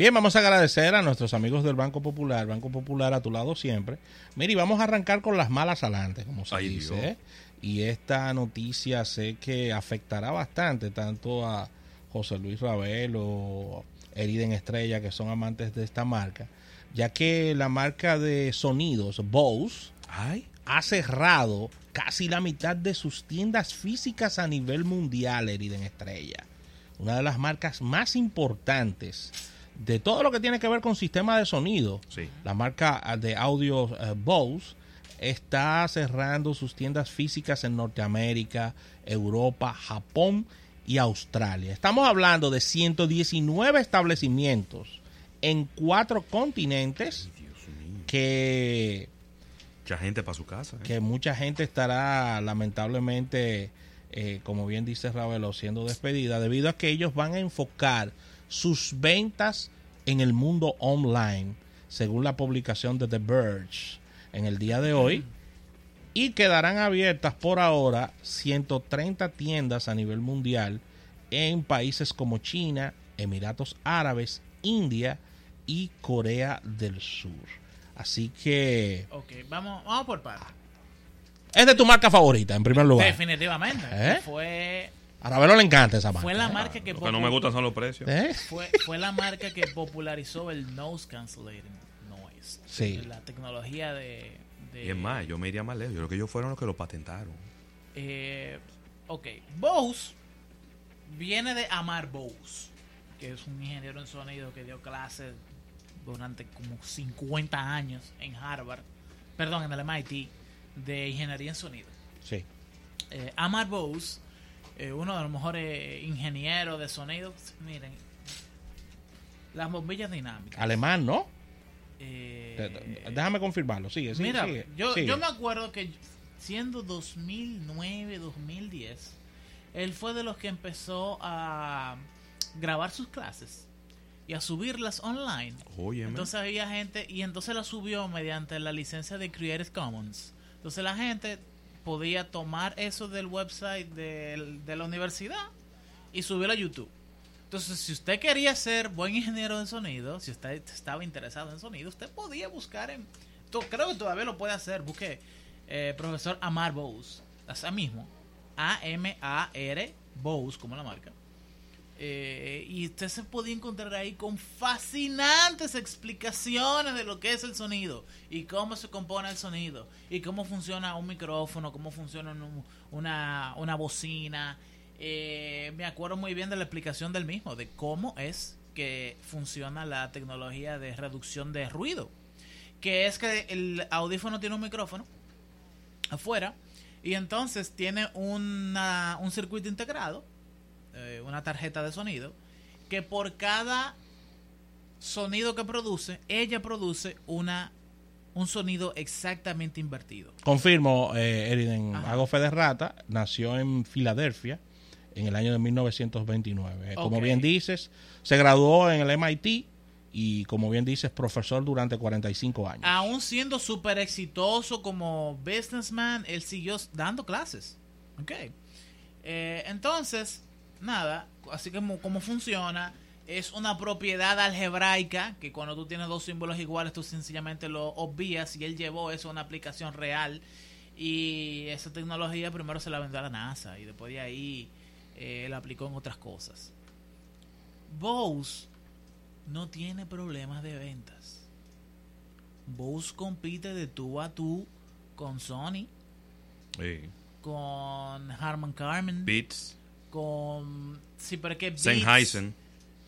Bien, vamos a agradecer a nuestros amigos del Banco Popular, Banco Popular a tu lado siempre. Mire, y vamos a arrancar con las malas adelante, como se Ay, dice. Dios. ¿eh? Y esta noticia sé que afectará bastante tanto a José Luis Ravelo, Eriden Estrella, que son amantes de esta marca, ya que la marca de sonidos Bose Ay. ha cerrado casi la mitad de sus tiendas físicas a nivel mundial, Eriden Estrella. Una de las marcas más importantes de todo lo que tiene que ver con sistema de sonido. Sí. La marca ah, de audio eh, Bose está cerrando sus tiendas físicas en Norteamérica, Europa, Japón y Australia. Estamos hablando de 119 establecimientos en cuatro continentes que Mucha gente para su casa. ¿eh? que mucha gente estará lamentablemente, eh, como bien dice Ravelo, siendo despedida debido a que ellos van a enfocar sus ventas en el mundo online, según la publicación de The Verge en el día de hoy, y quedarán abiertas por ahora 130 tiendas a nivel mundial en países como China, Emiratos Árabes, India y Corea del Sur. Así que Ok, vamos, vamos por partes. es de tu marca favorita, en primer lugar. Definitivamente. ¿Eh? Fue, A Ravelo le encanta esa marca. fue la marca que Lo que no me gustan son los precios. ¿Eh? fue, fue la marca que popularizó el nose cancellating noise. Sí. La tecnología de, de- Y es más, yo me iría más lejos. Yo creo que ellos fueron los que lo patentaron. Eh, ok, Bose viene de Amar Bose, que es un ingeniero en sonido que dio clases durante como 50 años en Harvard, perdón, en el MIT, de ingeniería en sonido. Sí. Eh, Amar Bose, eh, uno de los mejores ingenieros de sonido, miren, las bombillas dinámicas. Alemán, ¿no? eh, Déjame confirmarlo. Sigue, sigue. Mira, sigue, yo, sigue. yo me acuerdo que siendo 2009, 2010, él fue de los que empezó a grabar sus clases y a subirlas online. Óyeme. Entonces había gente, y entonces la subió mediante la licencia de Creative Commons. Entonces la gente podía tomar eso del website del- de la universidad y subirlo a YouTube. Entonces, si usted quería ser buen ingeniero de sonido, si usted estaba interesado en sonido, usted podía buscar en... Creo que todavía lo puede hacer. Busque eh, profesor Amar Bose. Así mismo. A-M-A-R Bose, como la marca. Eh, y usted se podía encontrar ahí con fascinantes explicaciones de lo que es el sonido y cómo se compone el sonido y cómo funciona un micrófono, cómo funciona un- una, una bocina. Eh, me acuerdo muy bien de la explicación del mismo, de cómo es que funciona la tecnología de reducción de ruido. Que es que el audífono tiene un micrófono afuera y entonces tiene una, un circuito integrado eh, una tarjeta de sonido que por cada sonido que produce, ella produce una un sonido exactamente invertido. Confirmo, eh, Eriden, hago fe de rata, nació en Filadelfia en el año de 1929. Eh, Como bien dices, se graduó en el MIT y como bien dices, profesor durante 45 años. Aún siendo súper exitoso como businessman, él siguió dando clases. Ok. Eh, entonces, nada, así como cómo funciona, es una propiedad algebraica que cuando tú tienes dos símbolos iguales, tú sencillamente lo obvias y él llevó eso a una aplicación real. Y esa tecnología primero se la vendió a la NASA y después de ahí eh, la aplicó en otras cosas. Bose no tiene problemas de ventas. Bose compite de tú a tú con Sony, Sí. con Harman Kardon, Beats. Con sí, pero es que Beats- Sennheiser.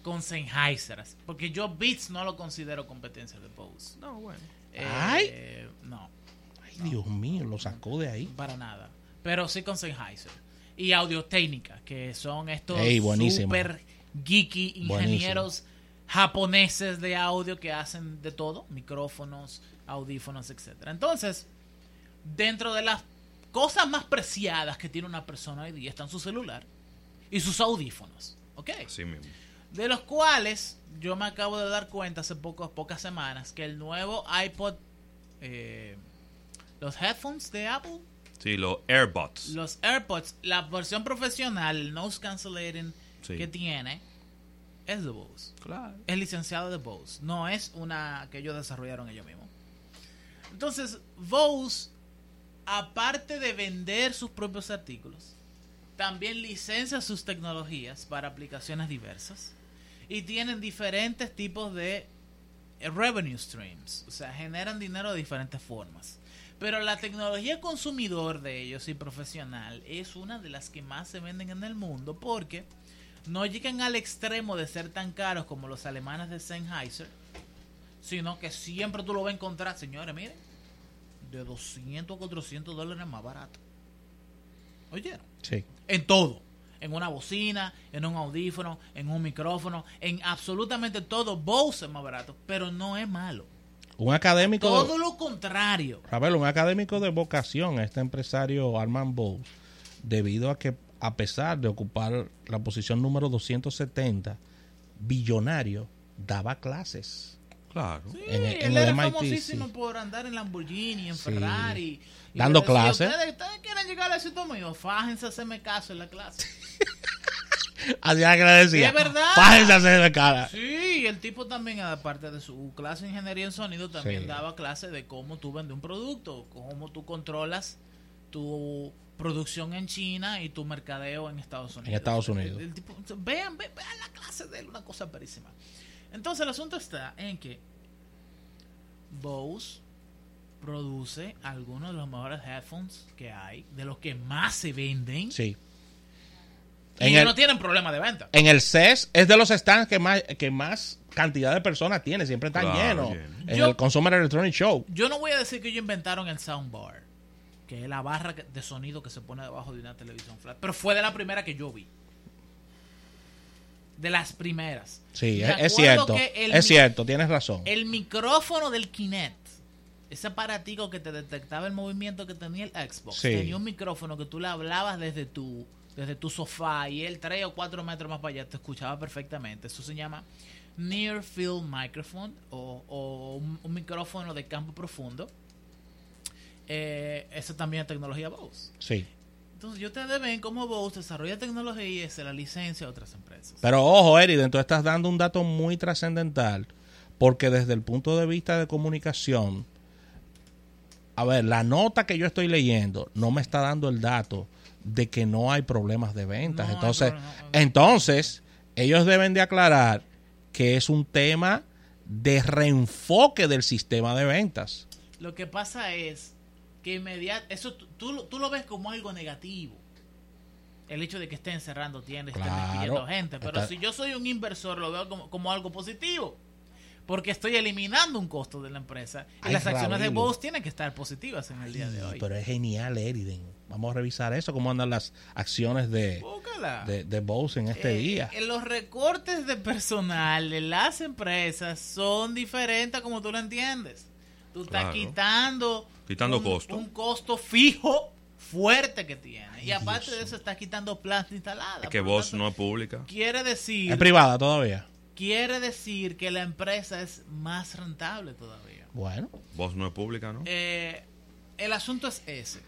con Sennheiser, porque yo Beats no lo considero competencia de Bose. No, bueno. Eh, Ay. no, Ay, Dios mío, lo sacó de ahí. para nada. Pero sí con Sennheiser y Audio Técnica, que son estos super geeky ingenieros japoneses de audio que hacen de todo, micrófonos, audífonos, etcétera. Entonces, dentro de las cosas más preciadas que tiene una persona hoy día está en su celular. Y sus audífonos. ¿Ok? Así mismo. De los cuales yo me acabo de dar cuenta hace pocos, pocas semanas que el nuevo iPod, eh, los headphones de Apple, Sí, los AirBots. los AirPods, la versión profesional, el noise cancellating Sí. que tiene, es de Bose. Claro. Es licenciado de Bose. No es una que ellos desarrollaron ellos mismos. Entonces, Bose, aparte de vender sus propios artículos, también licencia sus tecnologías para aplicaciones diversas y tienen diferentes tipos de revenue streams. O sea, generan dinero de diferentes formas. Pero la tecnología consumidor de ellos y profesional es una de las que más se venden en el mundo porque no llegan al extremo de ser tan caros como los alemanes de Sennheiser, sino que siempre tú lo vas a encontrar, señores, miren, de 200 a 400 dólares más barato. ¿Oyeron? Sí. En todo. En una bocina, en un audífono, en un micrófono, en absolutamente todo. Bose es más barato, pero no es malo. Un académico. Todo lo contrario. Ravelo, un académico de vocación, este empresario Armand Bowles, debido a que, a pesar de ocupar la posición número 270, billonario, daba clases. Claro. Sí, En el- en él el era MIT, famosísimo sí. por andar en Lamborghini, en Sí. Ferrari. y Dando yo clases. ¿Ustedes, ustedes quieren llegar al éxito mío? Fájense a hacerme caso en la clase. Así era que le decía. Es verdad. Fájense a hacer de cara. Sí, el tipo también, aparte de su clase de ingeniería en sonido, también Sí. daba clase de cómo tú vendes un producto, cómo tú controlas tu producción en China y tu mercadeo en Estados Unidos. Estados Unidos. El- el tipo- vean, ve- vean la clase de él, una cosa perísima. Entonces el asunto está en que Bose produce algunos de los mejores headphones que hay, de los que más se venden, Sí. y En el, no tienen problema de venta. en el CES es de los stands que más, que más cantidad de personas tiene. Siempre están Claro, llenos. lleno. En Yo- el Consumer Electronic Show. Yo no voy a decir que ellos inventaron el soundbar, que es la barra de sonido que se pone debajo de una televisión flat, pero fue de la primera que yo vi. De las primeras. Sí, es, cierto. Es cierto, tienes razón. El micrófono del Kinect, ese aparatico que te detectaba el movimiento que tenía el Xbox, Sí. tenía un micrófono que tú le hablabas desde tu, desde tu sofá y él tres o cuatro metros más para allá te escuchaba perfectamente. Eso se llama Near Field Microphone o, o un, un micrófono de campo profundo. Eh, eso también es tecnología Bose. Sí. Entonces, yo ustedes ven cómo Bose desarrolla tecnología y se la licencia a otras empresas. Pero ojo, Eriden, tú estás dando un dato muy trascendental, porque desde el punto de vista de comunicación, a ver, la nota que yo estoy leyendo no me está dando el dato de que no hay problemas de ventas. No entonces, problema, no. entonces, ellos deben de aclarar que es un tema de reenfoque del sistema de ventas. Lo que pasa es que inmediat eso tú, tú, lo- tú lo ves como algo negativo. El hecho de que estén cerrando tiendas, estén Claro. despidiendo gente. Pero Está- si yo soy un inversor, lo veo como, como algo positivo. Porque estoy eliminando un costo de la empresa. Y Ay, las acciones de. Bose tienen que estar positivas en el día de hoy. Pero es genial, Eriden. Vamos a revisar eso, cómo andan las acciones de, de, de Bose en este Eh, día. eh, los recortes de personal de las empresas son diferentes como tú lo entiendes. Tú estás Claro. quitando, Quitando un, costo. un costo fijo fuerte que tiene. Y aparte Dios de eso, estás quitando planta instalada. Es que vos tanto, no es pública. Quiere decir, Es privada todavía. quiere decir que la empresa es más rentable todavía. Bueno, Vos no es pública, ¿no? Eh, el asunto es ese.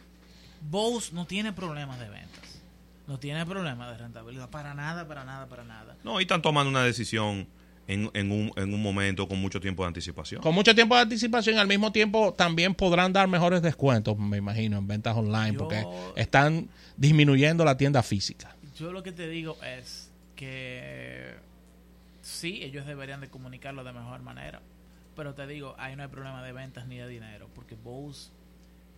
Bose no tiene problemas de ventas. No tiene problemas de rentabilidad. Para nada, para nada, para nada. No, y están tomando una decisión en, en, un, en un momento con mucho tiempo de anticipación. con mucho tiempo de anticipación, al mismo tiempo también podrán dar mejores descuentos, me imagino, en ventas online, Yo- porque están disminuyendo la tienda física. Yo lo que te digo es que sí, ellos deberían de comunicarlo de mejor manera. Pero te digo, ahí no hay problema de ventas ni de dinero, porque Bose,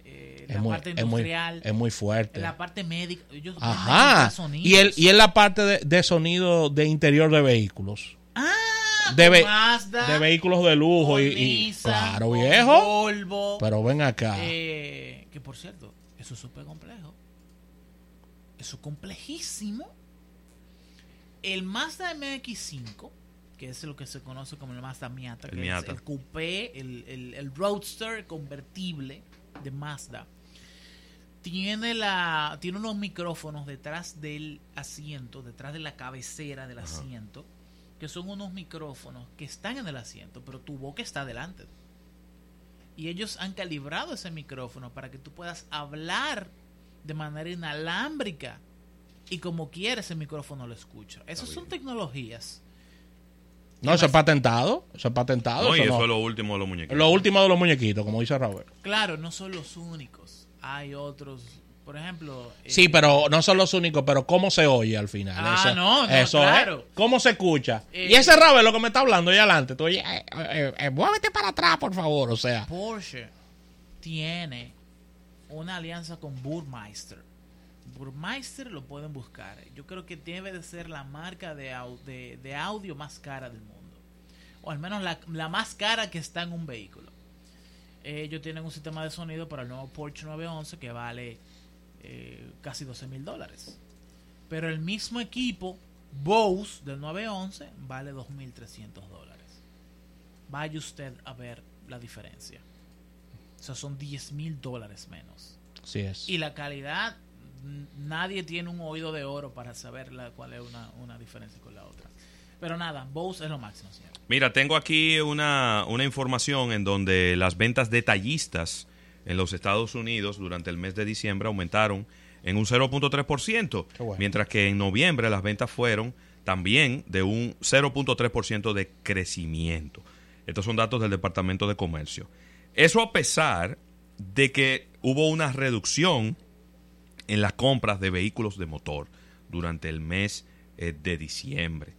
eh, Es la muy, parte es, muy, industrial, es muy fuerte. en la parte médica, ellos Ajá. Y, el, y en la parte de, de sonido de interior de vehículos. ah, de ve- Mazda, De vehículos de lujo con y, y- Nissan, claro, con viejo. Volvo, Pero ven acá. Eh, que por cierto, eso es súper complejo. Eso es complejísimo. El Mazda MX5, que es lo que se conoce como el Mazda Miata, El que Miata. es el coupé, el, el- el roadster convertible de Mazda, tiene la tiene unos micrófonos detrás del asiento, detrás de la cabecera del asiento, que son unos micrófonos que están en el asiento, pero tu boca está adelante. Y ellos han calibrado ese micrófono para que tú puedas hablar de manera inalámbrica y como quieres el micrófono lo escucha. Esas son tecnologías. No, eso es patentado. Eso es patentado. No, y eso eso no- es lo último de los muñequitos. Lo último de los muñequitos, como dice Robert. Claro, no son los únicos. Hay otros, por ejemplo... eh, Sí, pero no son los únicos, pero cómo se oye al final. Ah, eso, no, no, eso es. claro. ¿Cómo se escucha? Eh, y ese Robert lo que me está hablando ahí adelante. Tú oye, eh, muévete para atrás, por favor. O sea, Porsche tiene una alianza con Burmeister. Burmeister lo pueden buscar. Yo creo que debe de ser la marca de, au- de, de audio más cara del mundo. O al menos la, la más cara que está en un vehículo. Ellos tienen un sistema de sonido para el nuevo Porsche 911 que vale eh, casi 12 mil dólares. Pero el mismo equipo, Bose del 911, vale 2.300 dólares. Vaya usted a ver la diferencia. O sea, son 10 mil dólares menos. sí es. Y la calidad, nadie tiene un oído de oro para saber la, cuál es una, una diferencia con la otra. Pero nada, Bose es lo máximo, señor. Mira, tengo aquí una, una información en donde las ventas detallistas en los Estados Unidos durante el mes de diciembre aumentaron en un 0.3%, Qué bueno. mientras que en noviembre las ventas fueron también de un 0.3% de crecimiento. Estos son datos del Departamento de Comercio. Eso a pesar de que hubo una reducción en las compras de vehículos de motor durante el mes eh, de diciembre.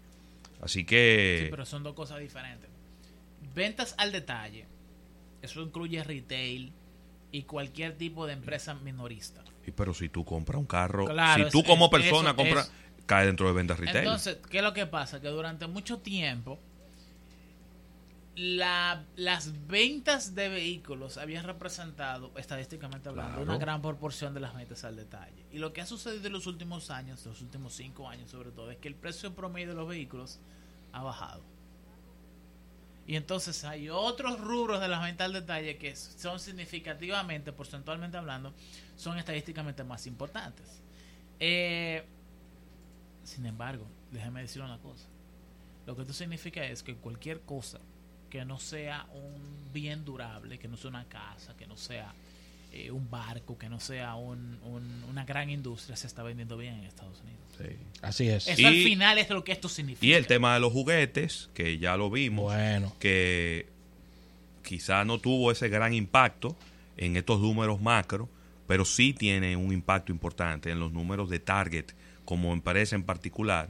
Así que... Sí, pero son dos cosas diferentes. Ventas al detalle, eso incluye retail y cualquier tipo de empresa minorista. Y pero si tú compras un carro, Claro, si tú es- como persona eso compras, cae dentro de ventas retail. Entonces, ¿qué es lo que pasa? Que durante mucho tiempo la- las ventas de vehículos habían representado, estadísticamente hablando, Claro. una gran proporción de las ventas al detalle. Y lo que ha sucedido en los últimos años, los últimos cinco años sobre todo, es que el precio promedio de los vehículos ha bajado. Y entonces hay otros rubros de las ventas al detalle que son significativamente, porcentualmente hablando, son estadísticamente más importantes. Eh, sin embargo, déjeme decir una cosa. Lo que esto significa es que cualquier cosa que no sea un bien durable, que no sea una casa, que no sea eh, un barco, que no sea un- un- una gran industria, se está vendiendo bien en Estados Unidos. Sí. Así es. Eso Y- al final es lo que esto significa. Y el tema de los juguetes, que ya lo vimos, Bueno. que quizá no tuvo ese gran impacto en estos números macro, pero sí tiene un impacto importante en los números de Target como empresa en particular,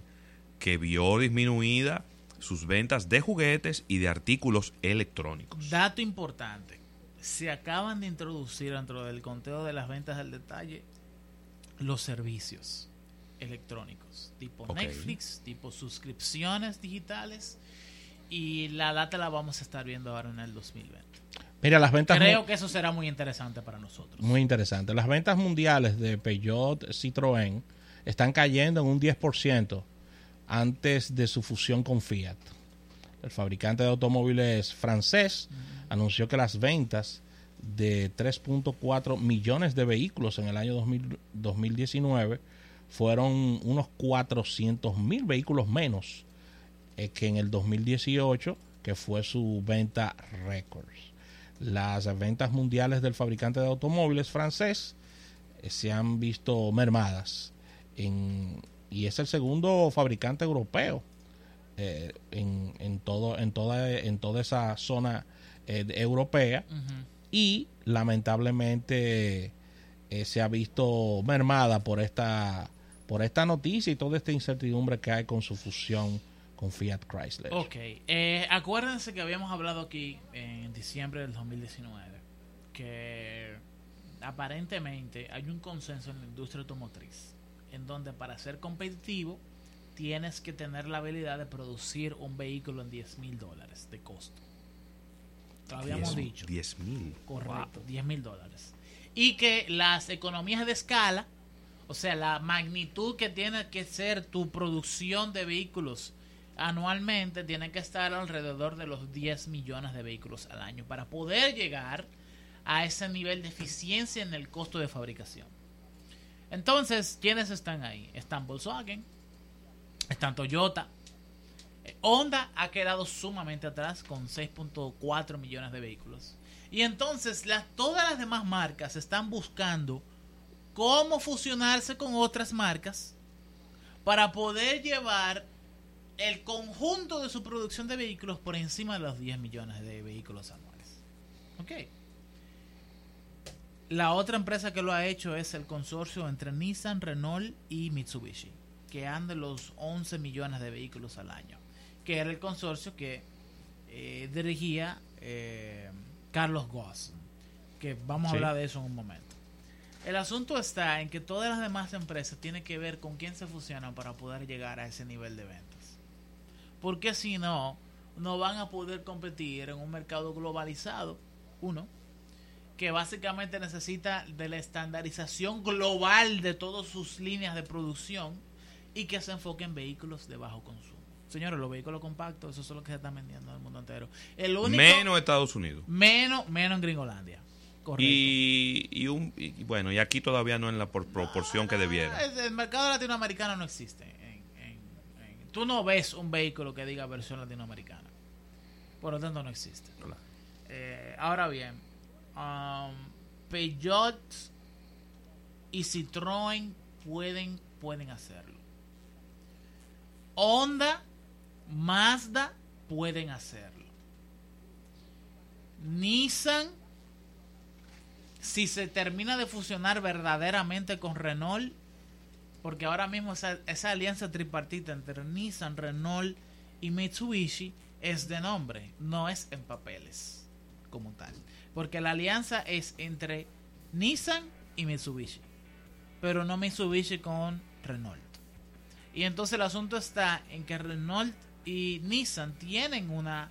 que vio disminuida sus ventas de juguetes y de artículos electrónicos. Dato importante. Se acaban de introducir dentro del conteo de las ventas al detalle los servicios electrónicos, tipo. Netflix, tipo suscripciones digitales y la data la vamos a estar viendo ahora en el 2020. Mira, las ventas. Creo que eso será muy interesante para nosotros. Muy interesante. Las ventas mundiales de Peugeot Citroën están cayendo en un 10% antes de su fusión con Fiat. El fabricante de automóviles francés anunció que las ventas de 3.4 millones de vehículos en el año 2000 2019 fueron unos 400 mil vehículos menos eh, que en el 2018, que fue su venta récord. Las ventas mundiales del fabricante de automóviles francés eh, se han visto mermadas en- y es el segundo fabricante europeo eh, en, en todo en toda en toda esa zona eh, europea y lamentablemente eh, se ha visto mermada por esta por esta noticia y toda esta incertidumbre que hay con su fusión con Fiat Chrysler. Ok, eh, acuérdense que habíamos hablado aquí en diciembre del 2019 que aparentemente hay un consenso en la industria automotriz en donde para ser competitivo tienes que tener la habilidad de producir un vehículo en 10 mil dólares de costo. Lo habíamos Diez- dicho. 10 mil. Correcto, 10 mil dólares. Y que las economías de escala, o sea, la magnitud que tiene que ser tu producción de vehículos anualmente, tiene que estar alrededor de los 10 millones de vehículos al año para poder llegar a ese nivel de eficiencia en el costo de fabricación. Entonces, ¿quiénes están ahí? Están Volkswagen, están Toyota. Eh, Honda ha quedado sumamente atrás con 6.4 millones de vehículos. Y entonces todas las demás marcas están buscando cómo fusionarse con otras marcas para poder llevar el conjunto de su producción de vehículos por encima de los 10 millones de vehículos anuales. Ok. La otra empresa que lo ha hecho es el consorcio entre Nissan, Renault y Mitsubishi, que anda los 11 millones de vehículos al año, que era el consorcio que eh, dirigía eh, Carlos Goss, que vamos a hablar de eso en un momento. El asunto está en que todas las demás empresas tienen que ver con quién se fusionan para poder llegar a ese nivel de ventas. Porque si no, no van a poder competir en un mercado globalizado, uno, que básicamente necesita de la estandarización global de todas sus líneas de producción y que se enfoque en vehículos de bajo consumo. Señores, los vehículos compactos, eso es lo que se está vendiendo en el mundo entero. El único, menos Estados Unidos. Menos, menos en Gringolandia. Correcto. Y, y, un, y, bueno, y aquí todavía no en la por, proporción no, que debiera. El mercado latinoamericano no existe. En, en, en, tú no ves un vehículo que diga versión latinoamericana. Por lo tanto, no existe. Claro. Eh, ahora bien, um, Peugeot y Citroën pueden, pueden hacerlo. Honda, Mazda pueden hacerlo. Nissan, si se termina de fusionar verdaderamente con Renault, porque ahora mismo esa, esa alianza tripartita entre Nissan, Renault y Mitsubishi es de nombre, no es en papeles como tal. Porque la alianza es entre Nissan y Mitsubishi. Pero no Mitsubishi con Renault. Y entonces el asunto está en que Renault y Nissan tienen una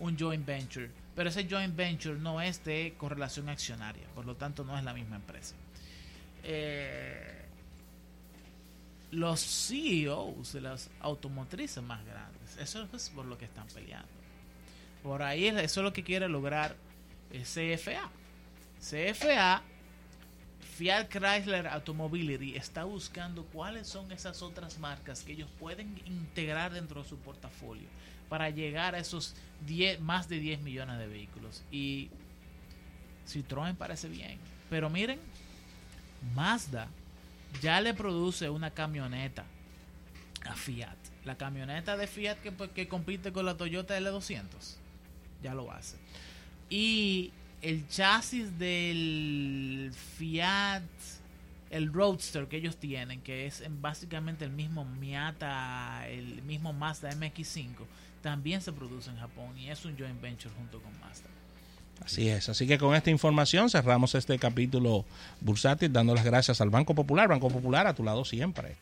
un joint venture. Pero ese joint venture no es de correlación accionaria. Por lo tanto no es la misma empresa. Eh, los CEOs de las automotrices más grandes. Eso es por lo que están peleando. Por ahí eso es lo que quiere lograr CFA. CFA, Fiat Chrysler Automobility, está buscando cuáles son esas otras marcas que ellos pueden integrar dentro de su portafolio para llegar a esos 10, más de 10 millones de vehículos. Y Citroën parece bien. Pero miren, Mazda ya le produce una camioneta a Fiat. La camioneta de Fiat que, que compite con la Toyota L200. Ya lo hace. Y el chasis del Fiat, el Roadster que ellos tienen, que es básicamente el mismo Miata, el mismo Mazda MX5, también se produce en Japón y es un joint venture junto con Mazda. Así es, así que con esta información cerramos este capítulo bursátil dando las gracias al Banco Popular. Banco Popular a tu lado siempre.